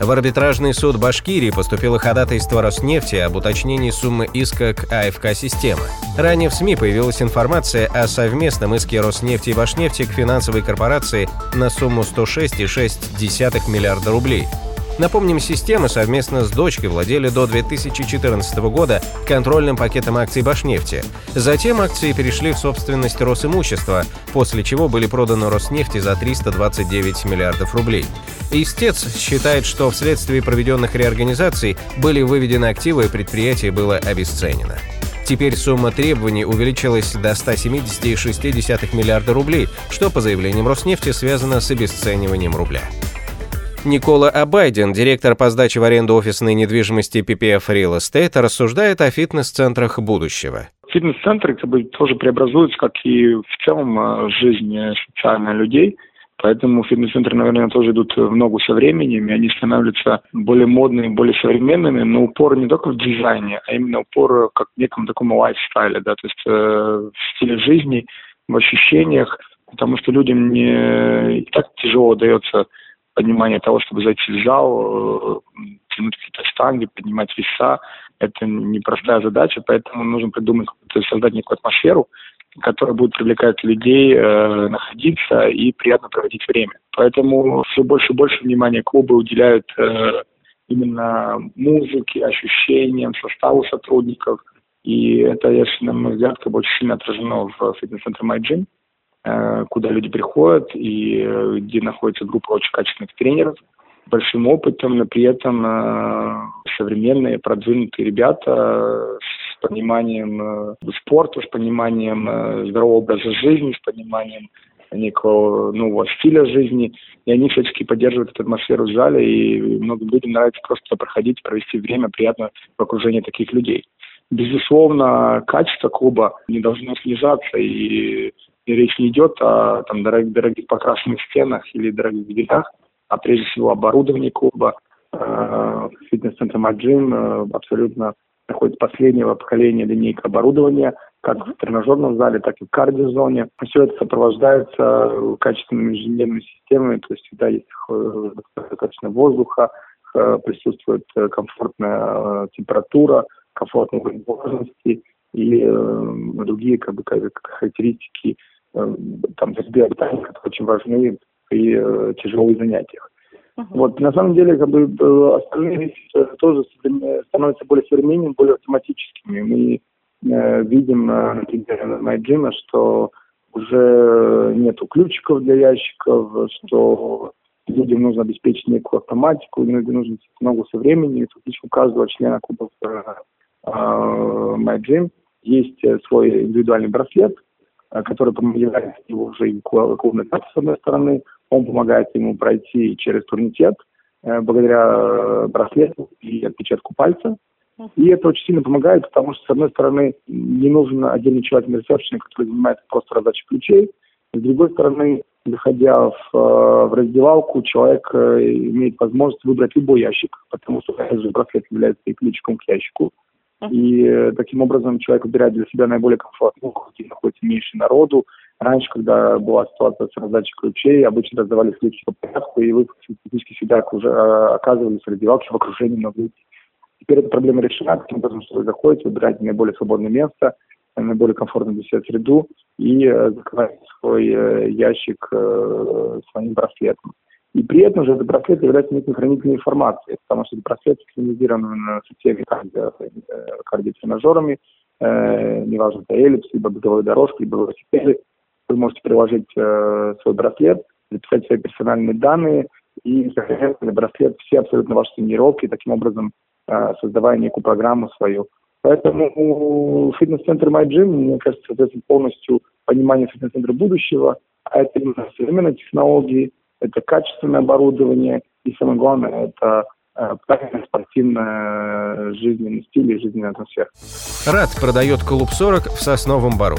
в арбитражный суд Башкирии поступило ходатайство Роснефти об уточнении суммы иска к АФК «Система». Ранее в СМИ появилась информация о совместном иске Роснефти и Башнефти к финансовой корпорации на сумму 106,6 миллиарда рублей – Напомним, системы совместно с дочкой владели до 2014 года контрольным пакетом акций Башнефти. Затем акции перешли в собственность Росимущества, после чего были проданы Роснефти за 329 миллиардов рублей. Истец считает, что вследствие проведенных реорганизаций были выведены активы и предприятие было обесценено. Теперь сумма требований увеличилась до 170,6 миллиарда рублей, что, по заявлениям Роснефти, связано с обесцениванием рубля. Никола Абайден, директор по сдаче в аренду офисной недвижимости PPF Real Estate, рассуждает о фитнес-центрах будущего. Фитнес-центры как бы тоже преобразуются, как и в целом э, жизнь э, социальная людей. Поэтому фитнес-центры, наверное, тоже идут в ногу со временем, и они становятся более модными, более современными, но упор не только в дизайне, а именно упор как в неком таком лайфстайле, да, то есть э, в стиле жизни, в ощущениях, потому что людям не и так тяжело дается понимание того, чтобы зайти в зал, э, тянуть какие-то штанги, поднимать веса. Это непростая задача, поэтому нужно придумать, создать некую атмосферу, которая будет привлекать людей э, находиться и приятно проводить время. Поэтому все больше и больше внимания клубы уделяют э, именно музыке, ощущениям, составу сотрудников. И это, если, на мой взгляд, как бы очень сильно отражено в фитнес-центре MyGym. Э, куда люди приходят и э, где находится группа очень качественных тренеров большим опытом, но при этом э, современные, продвинутые ребята пониманием спорта, с пониманием здорового образа жизни, с пониманием некого нового стиля жизни, и они всячески поддерживают эту атмосферу в зале, и многим людям нравится просто проходить, провести время приятно в окружении таких людей. Безусловно, качество клуба не должно снижаться, и и речь не идет о там, дорогих, дорогих покрашенных стенах или дорогих дверях, а прежде всего оборудование клуба. Э, фитнес-центр Маджин э, абсолютно находится последнего поколения линейка оборудования, как в тренажерном зале, так и в кардиозоне. Все это сопровождается качественными инженерными системами, то есть всегда есть э, достаточно воздуха, присутствует комфортная температура, комфортные влажности и другие как бы, характеристики Э, там среды обитания, которые очень важны при э, тяжелых занятиях. Uh-huh. Вот, на самом деле, как бы, э, остальные вещи тоже становятся более современными, более автоматическими. Мы э, видим, на примере MyGym, что уже нету ключиков для ящиков, что людям нужно обеспечить некую автоматику, людям нужно много со времени. И фактически у каждого члена клуба э, MyGym есть свой индивидуальный браслет, Э, который помогает его уже клубной карте, с одной стороны, он помогает ему пройти через турнитет э, благодаря э, браслету и отпечатку пальца. И это очень сильно помогает, потому что, с одной стороны, не нужен отдельный человек на ресепшене, который занимается просто раздачей ключей. С другой стороны, заходя в, в раздевалку, человек имеет возможность выбрать любой ящик, потому что этот браслет является и ключиком к ящику. И э, таким образом человек выбирает для себя наиболее комфортную, где находится меньше народу. Раньше, когда была ситуация с раздачей ключей, обычно раздавали ключи по порядку, и вы фактически всегда уже а, оказывались в раздевалке в окружении много людей. Теперь эта проблема решена, таким образом, что вы заходите, выбираете наиболее свободное место, наиболее комфортную для себя среду и э, закрываете свой э, ящик своим браслетом. И при этом же этот браслет является некой хранительной информацией, потому что этот браслет синхронизирован со всеми карди, кардиотренажерами, э, неважно, это эллипс, либо беговая дорожка, либо велосипеды. Вы можете приложить э, свой браслет, записать свои персональные данные и сохранять на браслет все абсолютно ваши тренировки, таким образом э, создавая некую программу свою. Поэтому фитнес-центр MyGym, мне кажется, соответствует полностью понимание фитнес-центра будущего, а это именно современные технологии, это качественное оборудование, и самое главное, это правильный спортивный жизненный стиль и жизненная атмосфера. РАД продает клуб 40 в Сосновом Бару.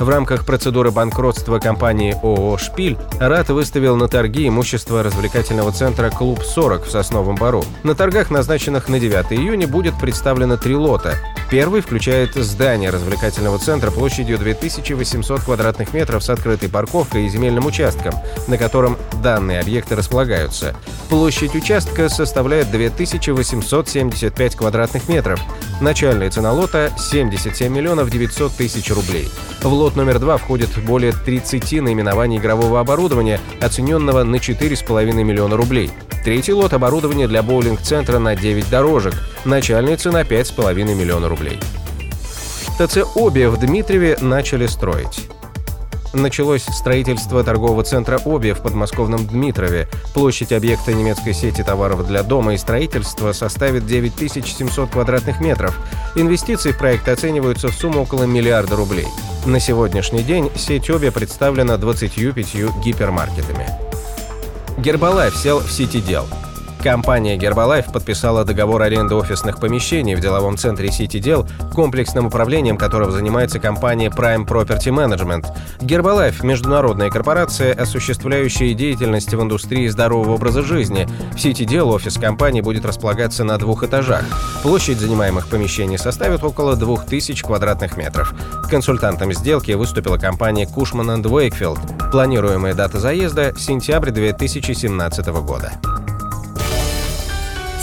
В рамках процедуры банкротства компании ООО «Шпиль» РАД выставил на торги имущество развлекательного центра «Клуб 40» в Сосновом Бару. На торгах, назначенных на 9 июня, будет представлено три лота. Первый включает здание развлекательного центра площадью 2800 квадратных метров с открытой парковкой и земельным участком, на котором данные объекты располагаются. Площадь участка составляет 2875 квадратных метров. Начальная цена лота – 77 миллионов 900 тысяч рублей. В лот номер два входит более 30 наименований игрового оборудования, оцененного на 4,5 миллиона рублей. Третий лот – оборудование для боулинг-центра на 9 дорожек. Начальная цена – 5,5 миллиона рублей. ТЦ «Оби» в Дмитриеве начали строить началось строительство торгового центра «Оби» в подмосковном Дмитрове. Площадь объекта немецкой сети товаров для дома и строительства составит 9700 квадратных метров. Инвестиции в проект оцениваются в сумму около миллиарда рублей. На сегодняшний день сеть «Оби» представлена 25 гипермаркетами. Гербалайф сел в сети дел – Компания Гербалайф подписала договор аренды офисных помещений в деловом центре Сити Дел, комплексным управлением которого занимается компания Prime Property Management. Гербалайф – международная корпорация, осуществляющая деятельность в индустрии здорового образа жизни. В Сити Дел офис компании будет располагаться на двух этажах. Площадь занимаемых помещений составит около 2000 квадратных метров. Консультантом сделки выступила компания Cushman Wakefield. Планируемая дата заезда – сентябрь 2017 года.